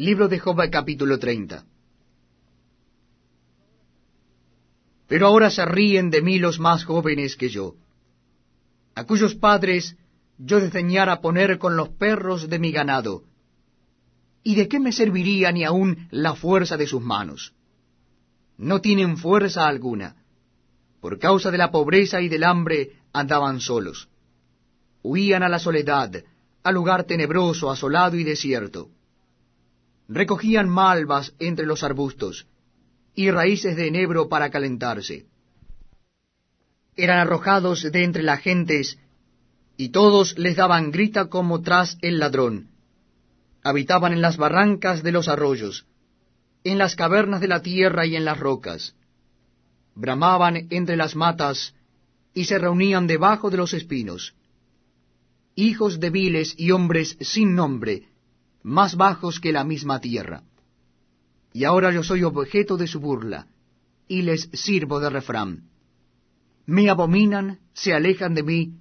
Libro de Job capítulo 30. Pero ahora se ríen de mí los más jóvenes que yo, a cuyos padres yo desdeñara poner con los perros de mi ganado. ¿Y de qué me serviría ni aun la fuerza de sus manos? No tienen fuerza alguna. Por causa de la pobreza y del hambre andaban solos. Huían a la soledad, al lugar tenebroso, asolado y desierto. Recogían malvas entre los arbustos y raíces de enebro para calentarse. Eran arrojados de entre las gentes y todos les daban grita como tras el ladrón. Habitaban en las barrancas de los arroyos, en las cavernas de la tierra y en las rocas. Bramaban entre las matas y se reunían debajo de los espinos hijos débiles y hombres sin nombre, más bajos que la misma tierra. Y ahora yo soy objeto de su burla, y les sirvo de refrán. Me abominan, se alejan de mí,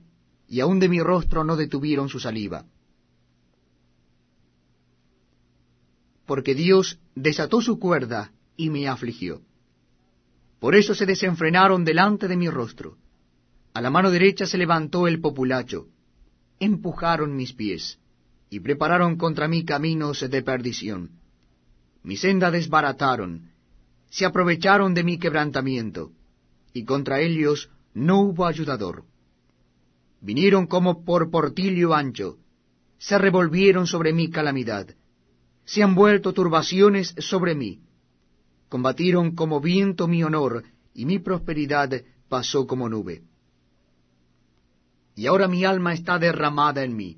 y aun de mi rostro no detuvieron su saliva. Porque Dios desató su cuerda y me afligió. Por eso se desenfrenaron delante de mi rostro. A la mano derecha se levantó el populacho empujaron mis pies, y prepararon contra mí caminos de perdición. Mi senda desbarataron, se aprovecharon de mi quebrantamiento, y contra ellos no hubo ayudador. Vinieron como por portillo ancho, se revolvieron sobre mi calamidad, se han vuelto turbaciones sobre mí, combatieron como viento mi honor, y mi prosperidad pasó como nube y ahora mi alma está derramada en mí.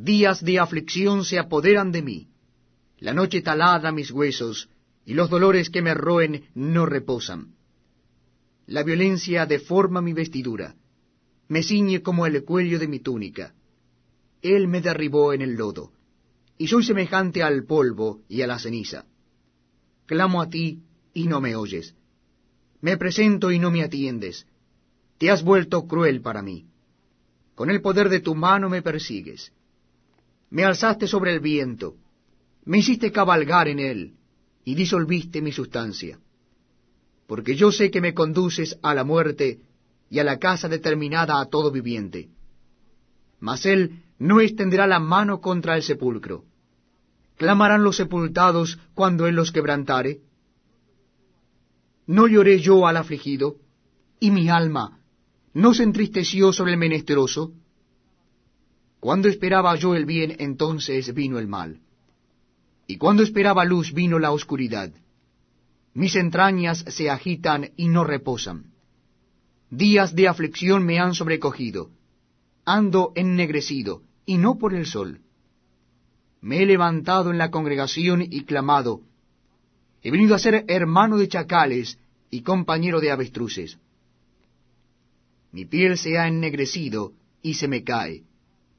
Días de aflicción se apoderan de mí. La noche talada mis huesos, y los dolores que me roen no reposan. La violencia deforma mi vestidura, me ciñe como el cuello de mi túnica. Él me derribó en el lodo, y soy semejante al polvo y a la ceniza. Clamo a ti, y no me oyes. Me presento y no me atiendes. Te has vuelto cruel para mí con el poder de tu mano me persigues. Me alzaste sobre el viento, me hiciste cabalgar en él, y disolviste mi sustancia. Porque yo sé que me conduces a la muerte y a la casa determinada a todo viviente. Mas él no extenderá la mano contra el sepulcro. ¿Clamarán los sepultados cuando él los quebrantare? ¿No lloré yo al afligido? Y mi alma ¿No se entristeció sobre el menesteroso? Cuando esperaba yo el bien, entonces vino el mal. Y cuando esperaba luz, vino la oscuridad. Mis entrañas se agitan y no reposan. Días de aflicción me han sobrecogido. Ando ennegrecido, y no por el sol. Me he levantado en la congregación y clamado. He venido a ser hermano de chacales y compañero de avestruces mi piel se ha ennegrecido y se me cae,